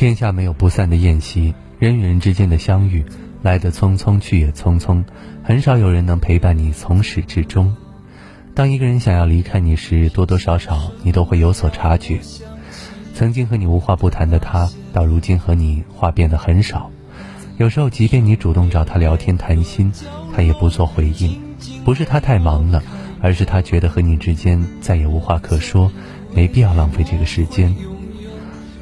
天下没有不散的宴席，人与人之间的相遇，来得匆匆，去也匆匆，很少有人能陪伴你从始至终。当一个人想要离开你时，多多少少你都会有所察觉。曾经和你无话不谈的他，到如今和你话变得很少。有时候，即便你主动找他聊天谈心，他也不做回应。不是他太忙了，而是他觉得和你之间再也无话可说，没必要浪费这个时间。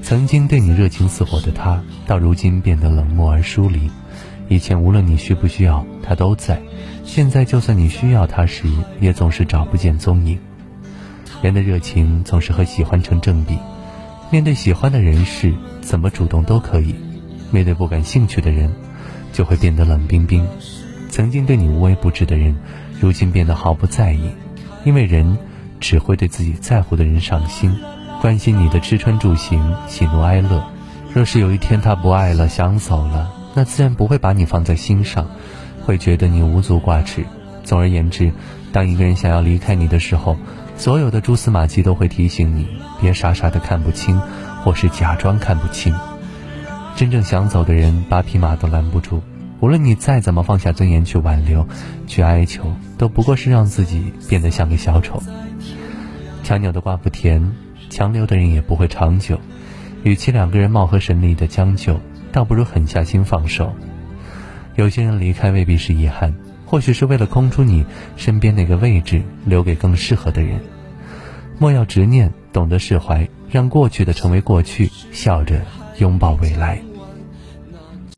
曾经对你热情似火的他，到如今变得冷漠而疏离。以前无论你需不需要，他都在；现在就算你需要他时，也总是找不见踪影。人的热情总是和喜欢成正比。面对喜欢的人事，怎么主动都可以；面对不感兴趣的人，就会变得冷冰冰。曾经对你无微不至的人，如今变得毫不在意，因为人只会对自己在乎的人上心。关心你的吃穿住行、喜怒哀乐。若是有一天他不爱了、想走了，那自然不会把你放在心上，会觉得你无足挂齿。总而言之，当一个人想要离开你的时候，所有的蛛丝马迹都会提醒你，别傻傻的看不清，或是假装看不清。真正想走的人，八匹马都拦不住。无论你再怎么放下尊严去挽留、去哀求，都不过是让自己变得像个小丑。强扭的瓜不甜。强留的人也不会长久，与其两个人貌合神离的将就，倒不如狠下心放手。有些人离开未必是遗憾，或许是为了空出你身边那个位置，留给更适合的人。莫要执念，懂得释怀，让过去的成为过去，笑着拥抱未来。